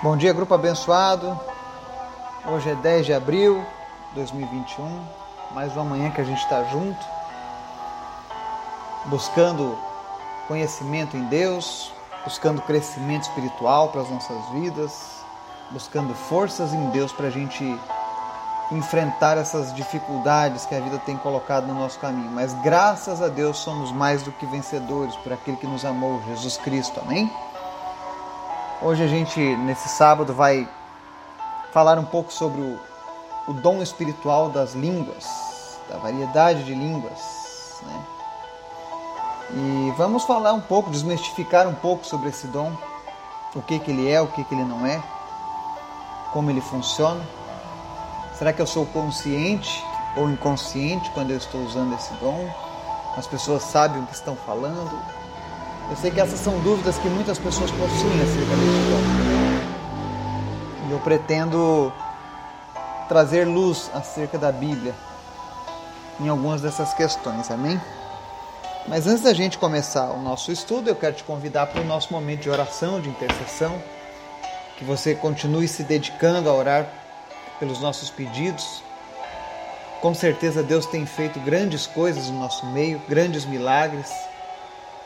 Bom dia, grupo abençoado. Hoje é 10 de abril de 2021, mais uma manhã que a gente está junto, buscando conhecimento em Deus, buscando crescimento espiritual para as nossas vidas, buscando forças em Deus para a gente enfrentar essas dificuldades que a vida tem colocado no nosso caminho. Mas graças a Deus somos mais do que vencedores por aquele que nos amou, Jesus Cristo. Amém? Hoje a gente, nesse sábado, vai falar um pouco sobre o, o dom espiritual das línguas, da variedade de línguas. Né? E vamos falar um pouco, desmistificar um pouco sobre esse dom, o que, que ele é, o que, que ele não é, como ele funciona. Será que eu sou consciente ou inconsciente quando eu estou usando esse dom? As pessoas sabem o que estão falando? Eu sei que essas são dúvidas que muitas pessoas possuem acerca deste dom. E eu pretendo trazer luz acerca da Bíblia em algumas dessas questões, amém? Mas antes da gente começar o nosso estudo, eu quero te convidar para o nosso momento de oração, de intercessão, que você continue se dedicando a orar pelos nossos pedidos. Com certeza Deus tem feito grandes coisas no nosso meio, grandes milagres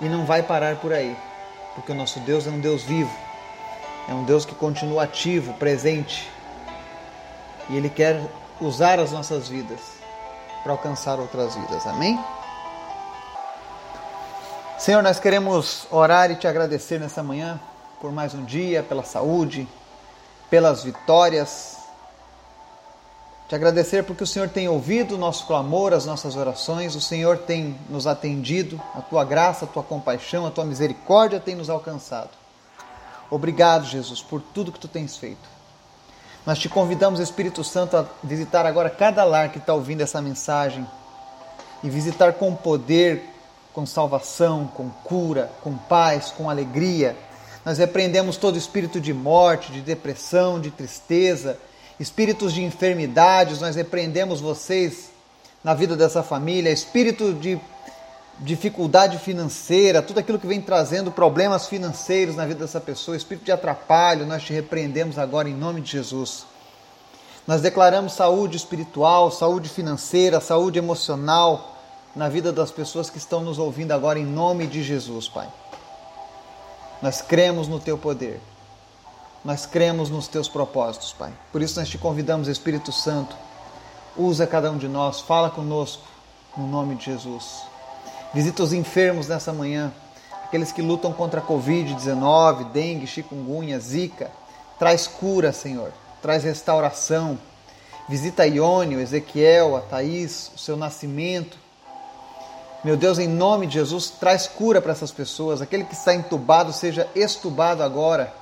e não vai parar por aí, porque o nosso Deus é um Deus vivo, é um Deus que continua ativo, presente, e Ele quer usar as nossas vidas para alcançar outras vidas. Amém? Senhor, nós queremos orar e te agradecer nessa manhã por mais um dia, pela saúde, pelas vitórias te agradecer porque o Senhor tem ouvido o nosso clamor, as nossas orações, o Senhor tem nos atendido, a tua graça, a tua compaixão, a tua misericórdia tem nos alcançado. Obrigado, Jesus, por tudo que tu tens feito. Nós te convidamos, Espírito Santo, a visitar agora cada lar que está ouvindo essa mensagem e visitar com poder, com salvação, com cura, com paz, com alegria. Nós repreendemos todo espírito de morte, de depressão, de tristeza, espíritos de enfermidades, nós repreendemos vocês na vida dessa família, espírito de dificuldade financeira, tudo aquilo que vem trazendo problemas financeiros na vida dessa pessoa, espírito de atrapalho, nós te repreendemos agora em nome de Jesus. Nós declaramos saúde espiritual, saúde financeira, saúde emocional na vida das pessoas que estão nos ouvindo agora em nome de Jesus, Pai. Nós cremos no teu poder. Nós cremos nos teus propósitos, Pai. Por isso nós te convidamos, Espírito Santo, usa cada um de nós, fala conosco, no nome de Jesus. Visita os enfermos nessa manhã, aqueles que lutam contra a Covid-19, dengue, chikungunya, zika. Traz cura, Senhor, traz restauração. Visita Iônio, Ezequiel, a Thaís, o seu nascimento. Meu Deus, em nome de Jesus, traz cura para essas pessoas. Aquele que está entubado, seja estubado agora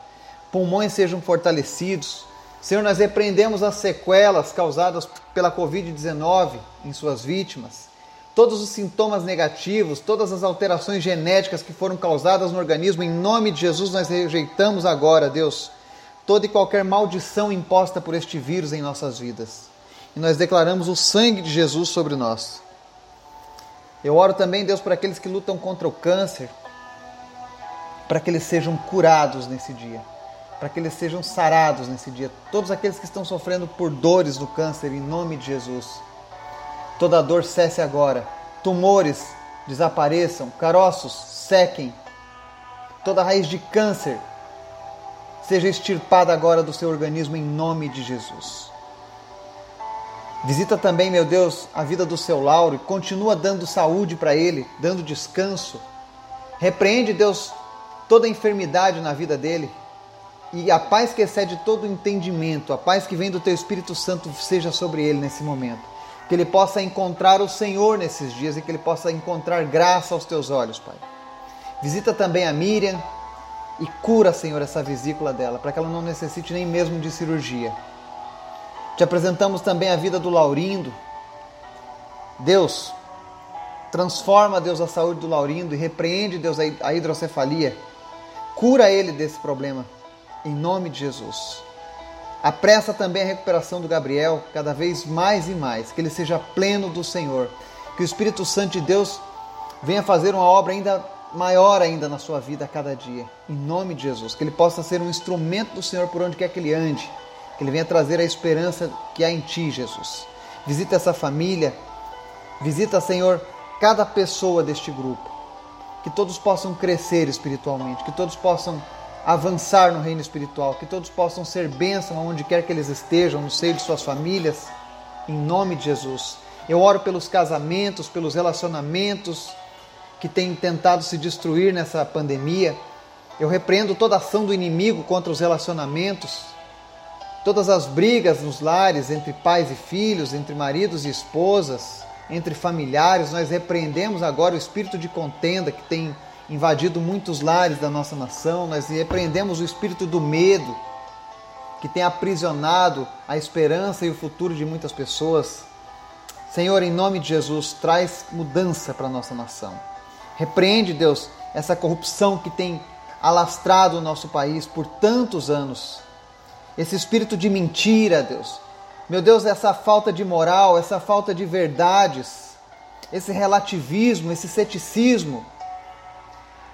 pulmões sejam fortalecidos. Senhor, nós repreendemos as sequelas causadas pela Covid-19 em suas vítimas, todos os sintomas negativos, todas as alterações genéticas que foram causadas no organismo, em nome de Jesus nós rejeitamos agora, Deus, toda e qualquer maldição imposta por este vírus em nossas vidas. E nós declaramos o sangue de Jesus sobre nós. Eu oro também, Deus, por aqueles que lutam contra o câncer, para que eles sejam curados nesse dia para que eles sejam sarados nesse dia. Todos aqueles que estão sofrendo por dores do câncer, em nome de Jesus. Toda dor cesse agora. Tumores desapareçam, caroços sequem. Toda raiz de câncer seja extirpada agora do seu organismo em nome de Jesus. Visita também, meu Deus, a vida do seu Lauro e continua dando saúde para ele, dando descanso. Repreende, Deus, toda enfermidade na vida dele e a paz que excede todo entendimento, a paz que vem do Teu Espírito Santo seja sobre ele nesse momento. Que ele possa encontrar o Senhor nesses dias e que ele possa encontrar graça aos Teus olhos, Pai. Visita também a Miriam e cura, Senhor, essa vesícula dela, para que ela não necessite nem mesmo de cirurgia. Te apresentamos também a vida do Laurindo. Deus, transforma, Deus, a saúde do Laurindo e repreende, Deus, a hidrocefalia. Cura ele desse problema em nome de Jesus. Apressa também a recuperação do Gabriel, cada vez mais e mais, que ele seja pleno do Senhor, que o Espírito Santo de Deus venha fazer uma obra ainda maior ainda na sua vida a cada dia, em nome de Jesus. Que ele possa ser um instrumento do Senhor por onde quer que ele ande, que ele venha trazer a esperança que há em ti, Jesus. Visita essa família, visita, Senhor, cada pessoa deste grupo. Que todos possam crescer espiritualmente, que todos possam avançar no reino espiritual, que todos possam ser bênção aonde quer que eles estejam, no seio de suas famílias, em nome de Jesus. Eu oro pelos casamentos, pelos relacionamentos que têm tentado se destruir nessa pandemia. Eu repreendo toda ação do inimigo contra os relacionamentos, todas as brigas nos lares entre pais e filhos, entre maridos e esposas, entre familiares. Nós repreendemos agora o espírito de contenda que tem invadido muitos lares da nossa nação, nós repreendemos o espírito do medo que tem aprisionado a esperança e o futuro de muitas pessoas. Senhor, em nome de Jesus, traz mudança para a nossa nação. Repreende, Deus, essa corrupção que tem alastrado o nosso país por tantos anos. Esse espírito de mentira, Deus. Meu Deus, essa falta de moral, essa falta de verdades, esse relativismo, esse ceticismo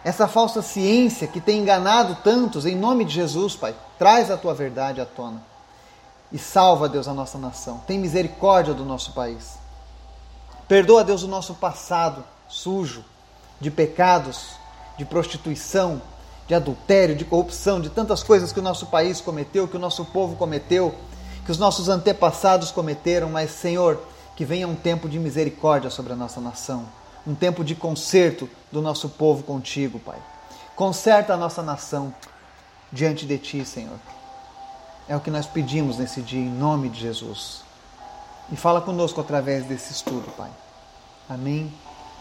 essa falsa ciência que tem enganado tantos, em nome de Jesus, Pai, traz a tua verdade à tona e salva, Deus, a nossa nação. Tem misericórdia do nosso país. Perdoa, Deus, o nosso passado sujo de pecados, de prostituição, de adultério, de corrupção, de tantas coisas que o nosso país cometeu, que o nosso povo cometeu, que os nossos antepassados cometeram, mas, Senhor, que venha um tempo de misericórdia sobre a nossa nação um tempo de conserto do nosso povo contigo, Pai. Conserta a nossa nação diante de Ti, Senhor. É o que nós pedimos nesse dia, em nome de Jesus. E fala conosco através desse estudo, Pai. Amém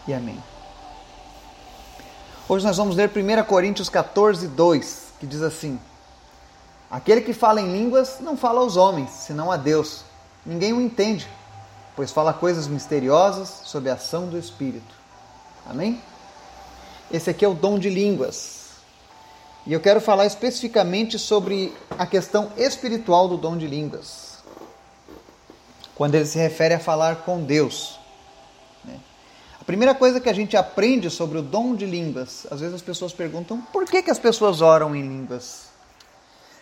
e amém. Hoje nós vamos ler 1 Coríntios 14, 2, que diz assim: Aquele que fala em línguas não fala aos homens, senão a Deus. Ninguém o entende, pois fala coisas misteriosas sob a ação do Espírito. Amém? Esse aqui é o dom de línguas. E eu quero falar especificamente sobre a questão espiritual do dom de línguas. Quando ele se refere a falar com Deus. Né? A primeira coisa que a gente aprende sobre o dom de línguas, às vezes as pessoas perguntam por que, que as pessoas oram em línguas?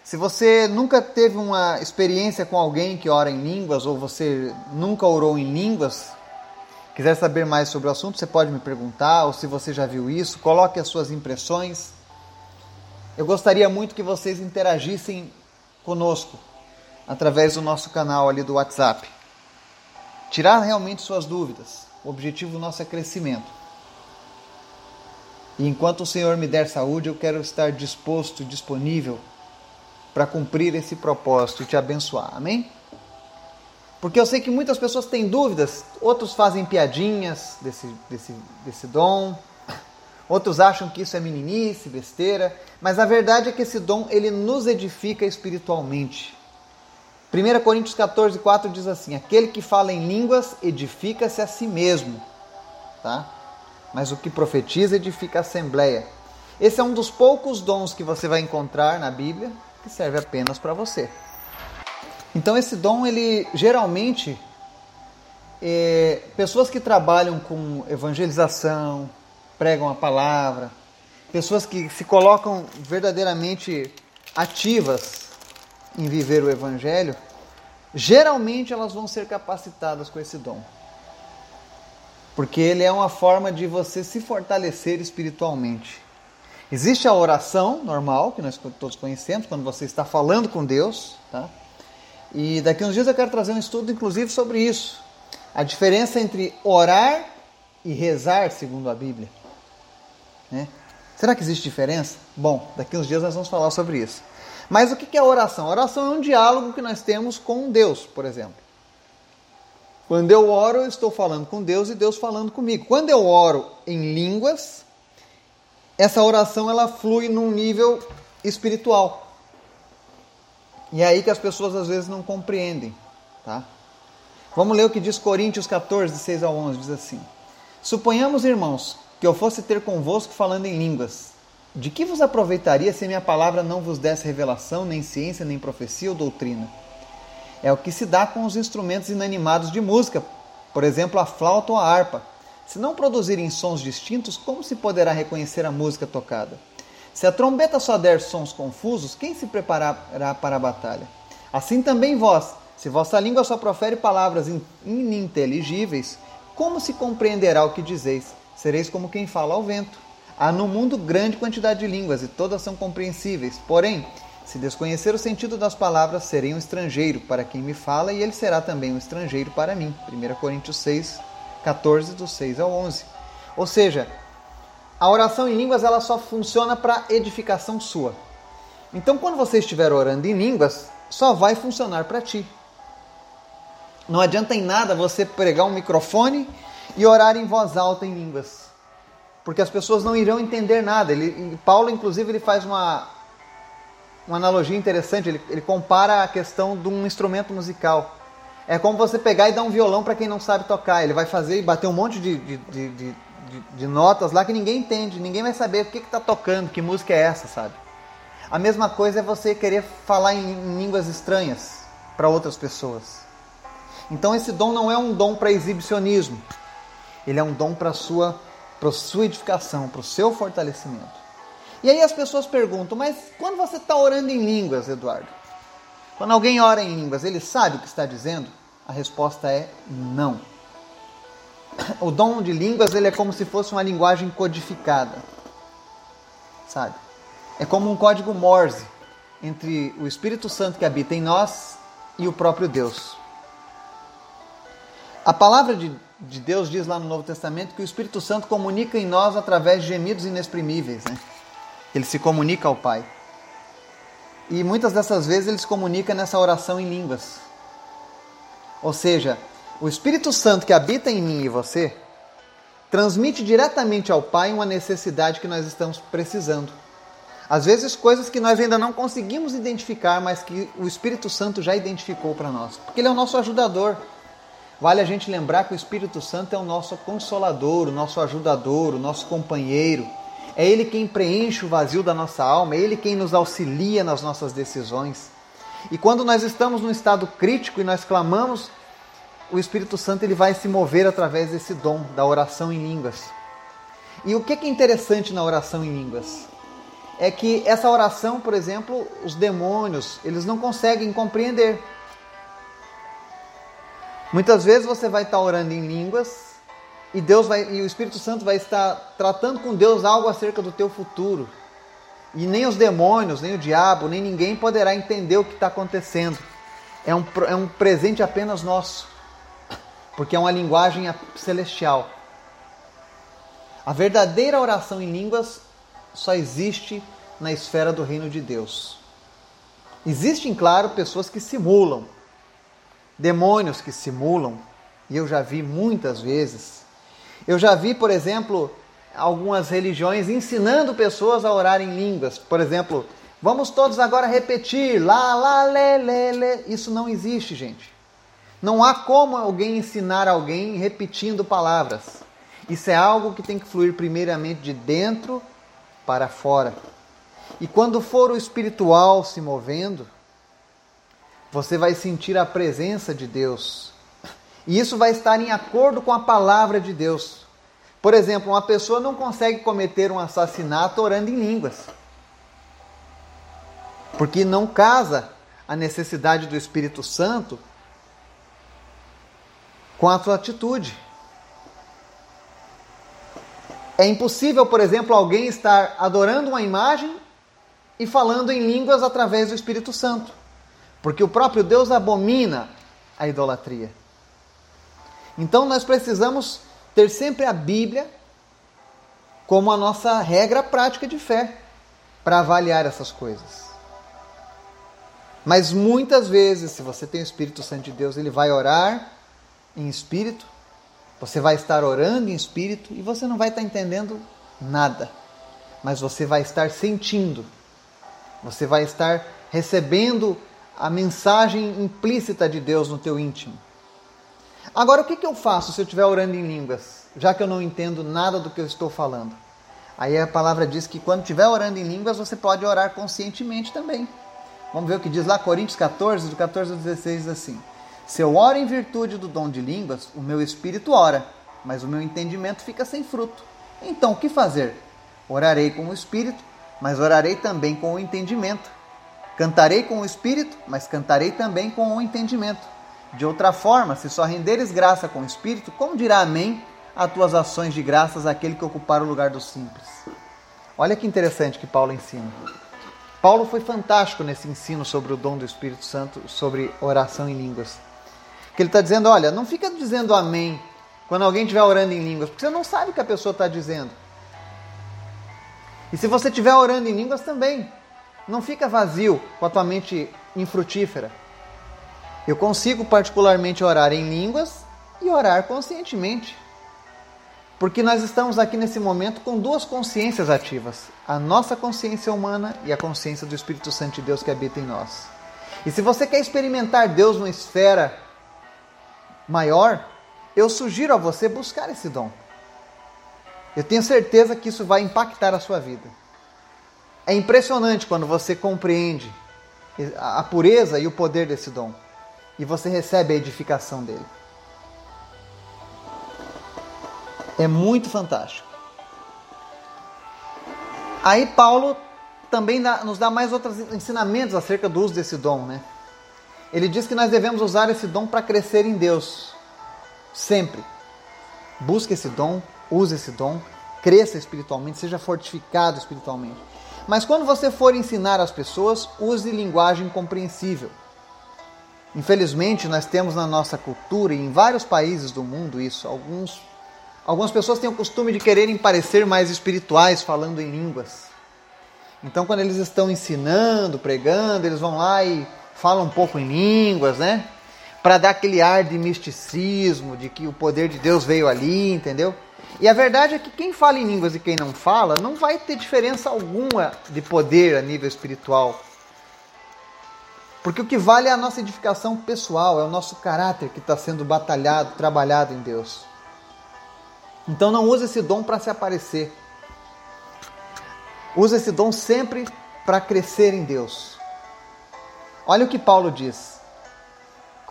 Se você nunca teve uma experiência com alguém que ora em línguas, ou você nunca orou em línguas, quiser saber mais sobre o assunto, você pode me perguntar, ou se você já viu isso, coloque as suas impressões. Eu gostaria muito que vocês interagissem conosco através do nosso canal ali do WhatsApp. Tirar realmente suas dúvidas. O objetivo nosso é crescimento. E enquanto o Senhor me der saúde, eu quero estar disposto disponível para cumprir esse propósito e te abençoar. Amém? Porque eu sei que muitas pessoas têm dúvidas, outros fazem piadinhas desse, desse, desse dom, outros acham que isso é meninice, besteira, mas a verdade é que esse dom ele nos edifica espiritualmente. 1 Coríntios 14, 4 diz assim: Aquele que fala em línguas edifica-se a si mesmo, tá? mas o que profetiza edifica a assembleia. Esse é um dos poucos dons que você vai encontrar na Bíblia, que serve apenas para você. Então esse dom, ele geralmente, é, pessoas que trabalham com evangelização, pregam a palavra, pessoas que se colocam verdadeiramente ativas em viver o evangelho, geralmente elas vão ser capacitadas com esse dom. Porque ele é uma forma de você se fortalecer espiritualmente. Existe a oração normal, que nós todos conhecemos, quando você está falando com Deus. Tá? E daqui a uns dias eu quero trazer um estudo, inclusive, sobre isso. A diferença entre orar e rezar, segundo a Bíblia. Né? Será que existe diferença? Bom, daqui a uns dias nós vamos falar sobre isso. Mas o que é oração? Oração é um diálogo que nós temos com Deus, por exemplo. Quando eu oro, eu estou falando com Deus e Deus falando comigo. Quando eu oro em línguas, essa oração ela flui num nível espiritual. E é aí que as pessoas às vezes não compreendem, tá? Vamos ler o que diz Coríntios 14, 6 ao 11, diz assim: Suponhamos, irmãos, que eu fosse ter convosco falando em línguas. De que vos aproveitaria se minha palavra não vos desse revelação, nem ciência, nem profecia ou doutrina? É o que se dá com os instrumentos inanimados de música, por exemplo, a flauta ou a harpa Se não produzirem sons distintos, como se poderá reconhecer a música tocada? Se a trombeta só der sons confusos, quem se preparará para a batalha? Assim também vós, se vossa língua só profere palavras ininteligíveis, como se compreenderá o que dizeis? Sereis como quem fala ao vento. Há no mundo grande quantidade de línguas e todas são compreensíveis. Porém, se desconhecer o sentido das palavras, serei um estrangeiro para quem me fala e ele será também um estrangeiro para mim. 1 Coríntios 6, 14, do 6 ao 11. Ou seja, a oração em línguas ela só funciona para edificação sua. Então, quando você estiver orando em línguas, só vai funcionar para ti. Não adianta em nada você pregar um microfone e orar em voz alta em línguas, porque as pessoas não irão entender nada. Ele, Paulo, inclusive, ele faz uma, uma analogia interessante. Ele, ele compara a questão de um instrumento musical. É como você pegar e dar um violão para quem não sabe tocar. Ele vai fazer e bater um monte de, de, de, de, de notas lá que ninguém entende, ninguém vai saber o que está tocando, que música é essa, sabe? A mesma coisa é você querer falar em, línguas estranhas para outras pessoas. Então esse dom não é um dom para exibicionismo. Ele é um dom para sua para sua edificação, para o seu fortalecimento. E aí as pessoas perguntam, mas quando você está orando em línguas, Eduardo? Quando alguém ora em línguas, ele sabe o que está dizendo? A resposta é não. O dom de línguas ele é como se fosse uma linguagem codificada, sabe? É como um código Morse entre o Espírito Santo que habita em nós e o próprio Deus. A palavra de, de Deus diz lá no Novo Testamento que o Espírito Santo comunica em nós através de gemidos inexprimíveis, né? Ele se comunica ao Pai. E muitas dessas vezes ele se comunica nessa oração em línguas. Ou seja, o Espírito Santo que habita em mim e você transmite diretamente ao Pai uma necessidade que nós estamos precisando. Às vezes, coisas que nós ainda não conseguimos identificar, mas que o Espírito Santo já identificou para nós, porque ele é o nosso ajudador. Vale a gente lembrar que o Espírito Santo é o nosso consolador, o nosso ajudador, o nosso companheiro é Ele quem preenche o vazio da nossa alma, é Ele quem nos auxilia nas nossas decisões. E quando nós estamos num estado crítico e nós clamamos, o Espírito Santo ele vai se mover através desse dom da oração em línguas. E o que é interessante na oração em línguas? É que essa oração, por exemplo, os demônios, eles não conseguem compreender. Muitas vezes você vai estar orando em línguas e Deus vai e o Espírito Santo vai estar tratando com Deus algo acerca do teu futuro. E nem os demônios, nem o diabo, nem ninguém poderá entender o que está acontecendo. É um, é um presente apenas nosso, porque é uma linguagem celestial. A verdadeira oração em línguas só existe na esfera do reino de Deus. Existem, claro, pessoas que simulam, demônios que simulam, e eu já vi muitas vezes eu já vi, por exemplo, algumas religiões ensinando pessoas a orar em línguas. Por exemplo, vamos todos agora repetir lá, lá, lê, lê, lê. Isso não existe, gente. Não há como alguém ensinar alguém repetindo palavras. Isso é algo que tem que fluir primeiramente de dentro para fora. E quando for o espiritual se movendo, você vai sentir a presença de Deus e isso vai estar em acordo com a palavra de Deus. Por exemplo, uma pessoa não consegue cometer um assassinato orando em línguas. Porque não casa a necessidade do Espírito Santo com a sua atitude. É impossível, por exemplo, alguém estar adorando uma imagem e falando em línguas através do Espírito Santo. Porque o próprio Deus abomina a idolatria. Então nós precisamos ter sempre a Bíblia como a nossa regra prática de fé para avaliar essas coisas. Mas muitas vezes, se você tem o Espírito Santo de Deus, ele vai orar em espírito, você vai estar orando em espírito e você não vai estar entendendo nada, mas você vai estar sentindo, você vai estar recebendo a mensagem implícita de Deus no teu íntimo. Agora, o que, que eu faço se eu estiver orando em línguas, já que eu não entendo nada do que eu estou falando? Aí a palavra diz que quando estiver orando em línguas, você pode orar conscientemente também. Vamos ver o que diz lá Coríntios 14, do 14 ao 16, diz assim: Se eu oro em virtude do dom de línguas, o meu espírito ora, mas o meu entendimento fica sem fruto. Então, o que fazer? Orarei com o espírito, mas orarei também com o entendimento. Cantarei com o espírito, mas cantarei também com o entendimento. De outra forma, se só renderes graça com o espírito, como dirá amém a tuas ações de graças àquele que ocupar o lugar dos simples? Olha que interessante que Paulo ensina. Paulo foi fantástico nesse ensino sobre o dom do Espírito Santo, sobre oração em línguas. Que ele está dizendo: olha, não fica dizendo amém quando alguém estiver orando em línguas, porque você não sabe o que a pessoa está dizendo. E se você estiver orando em línguas também, não fica vazio com a tua mente infrutífera. Eu consigo particularmente orar em línguas e orar conscientemente. Porque nós estamos aqui nesse momento com duas consciências ativas: a nossa consciência humana e a consciência do Espírito Santo de Deus que habita em nós. E se você quer experimentar Deus numa esfera maior, eu sugiro a você buscar esse dom. Eu tenho certeza que isso vai impactar a sua vida. É impressionante quando você compreende a pureza e o poder desse dom e você recebe a edificação dele. É muito fantástico. Aí Paulo também dá, nos dá mais outros ensinamentos acerca do uso desse dom, né? Ele diz que nós devemos usar esse dom para crescer em Deus. Sempre. Busque esse dom, use esse dom, cresça espiritualmente, seja fortificado espiritualmente. Mas quando você for ensinar as pessoas, use linguagem compreensível. Infelizmente, nós temos na nossa cultura e em vários países do mundo isso. Alguns, algumas pessoas têm o costume de quererem parecer mais espirituais falando em línguas. Então, quando eles estão ensinando, pregando, eles vão lá e falam um pouco em línguas, né? Para dar aquele ar de misticismo, de que o poder de Deus veio ali, entendeu? E a verdade é que quem fala em línguas e quem não fala não vai ter diferença alguma de poder a nível espiritual. Porque o que vale é a nossa edificação pessoal, é o nosso caráter que está sendo batalhado, trabalhado em Deus. Então não use esse dom para se aparecer. Use esse dom sempre para crescer em Deus. Olha o que Paulo diz.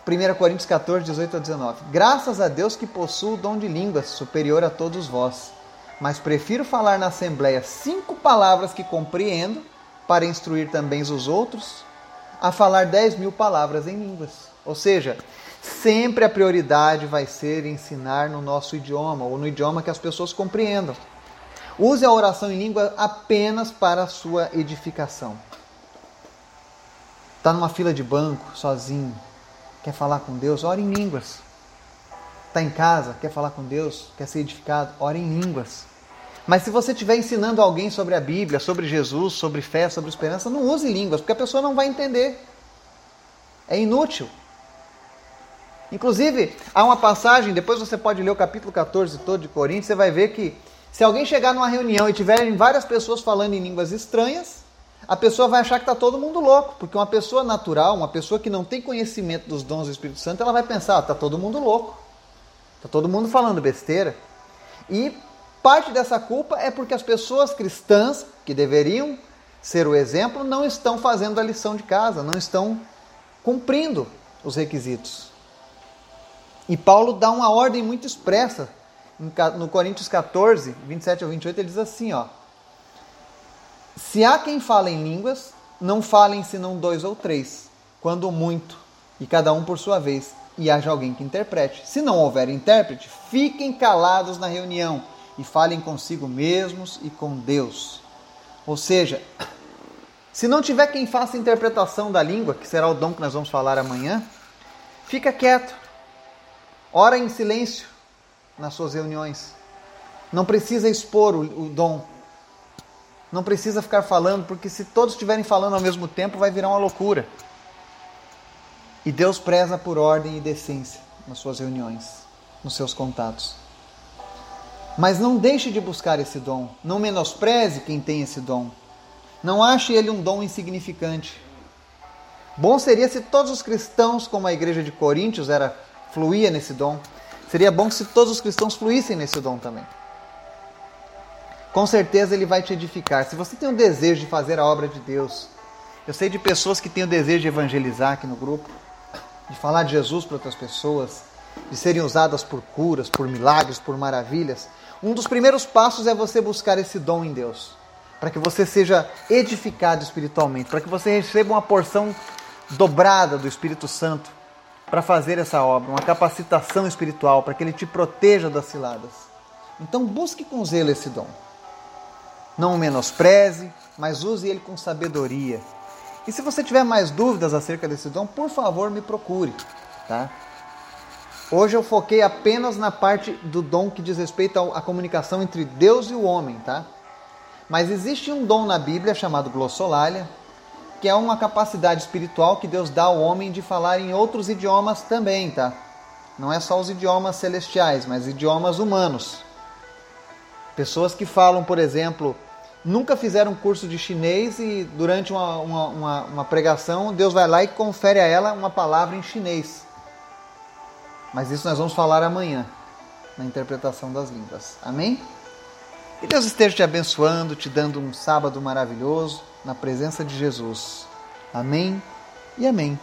1 Coríntios 14, 18 a 19. Graças a Deus que possuo o dom de línguas superior a todos vós, mas prefiro falar na assembleia cinco palavras que compreendo para instruir também os outros a falar 10 mil palavras em línguas. Ou seja, sempre a prioridade vai ser ensinar no nosso idioma, ou no idioma que as pessoas compreendam. Use a oração em língua apenas para a sua edificação. Está numa fila de banco, sozinho, quer falar com Deus? Ore em línguas. Está em casa, quer falar com Deus? Quer ser edificado? Ore em línguas. Mas se você estiver ensinando alguém sobre a Bíblia, sobre Jesus, sobre fé, sobre esperança, não use línguas, porque a pessoa não vai entender. É inútil. Inclusive, há uma passagem, depois você pode ler o capítulo 14 todo de Coríntios, você vai ver que se alguém chegar numa reunião e tiverem várias pessoas falando em línguas estranhas, a pessoa vai achar que está todo mundo louco, porque uma pessoa natural, uma pessoa que não tem conhecimento dos dons do Espírito Santo, ela vai pensar, está todo mundo louco, está todo mundo falando besteira. E Parte dessa culpa é porque as pessoas cristãs, que deveriam ser o exemplo, não estão fazendo a lição de casa, não estão cumprindo os requisitos. E Paulo dá uma ordem muito expressa. No Coríntios 14, 27 ao 28, ele diz assim: ó, Se há quem fala em línguas, não falem senão dois ou três, quando muito, e cada um por sua vez, e haja alguém que interprete. Se não houver intérprete, fiquem calados na reunião e falem consigo mesmos e com Deus. Ou seja, se não tiver quem faça interpretação da língua, que será o dom que nós vamos falar amanhã, fica quieto. Ora em silêncio nas suas reuniões. Não precisa expor o, o dom. Não precisa ficar falando, porque se todos estiverem falando ao mesmo tempo, vai virar uma loucura. E Deus preza por ordem e decência nas suas reuniões, nos seus contatos. Mas não deixe de buscar esse dom. Não menospreze quem tem esse dom. Não ache ele um dom insignificante. Bom seria se todos os cristãos, como a igreja de Coríntios era fluía nesse dom. Seria bom se todos os cristãos fluíssem nesse dom também. Com certeza ele vai te edificar. Se você tem o desejo de fazer a obra de Deus, eu sei de pessoas que têm o desejo de evangelizar aqui no grupo, de falar de Jesus para outras pessoas, de serem usadas por curas, por milagres, por maravilhas, um dos primeiros passos é você buscar esse dom em Deus, para que você seja edificado espiritualmente, para que você receba uma porção dobrada do Espírito Santo para fazer essa obra, uma capacitação espiritual para que ele te proteja das ciladas. Então busque com zelo esse dom. Não o menospreze, mas use ele com sabedoria. E se você tiver mais dúvidas acerca desse dom, por favor, me procure, tá? Hoje eu foquei apenas na parte do dom que diz respeito à comunicação entre Deus e o homem, tá? Mas existe um dom na Bíblia chamado glossolalia, que é uma capacidade espiritual que Deus dá ao homem de falar em outros idiomas também, tá? Não é só os idiomas celestiais, mas idiomas humanos. Pessoas que falam, por exemplo, nunca fizeram curso de chinês e durante uma, uma, uma, uma pregação Deus vai lá e confere a ela uma palavra em chinês. Mas isso nós vamos falar amanhã, na interpretação das línguas. Amém? Que Deus esteja te abençoando, te dando um sábado maravilhoso na presença de Jesus. Amém e amém.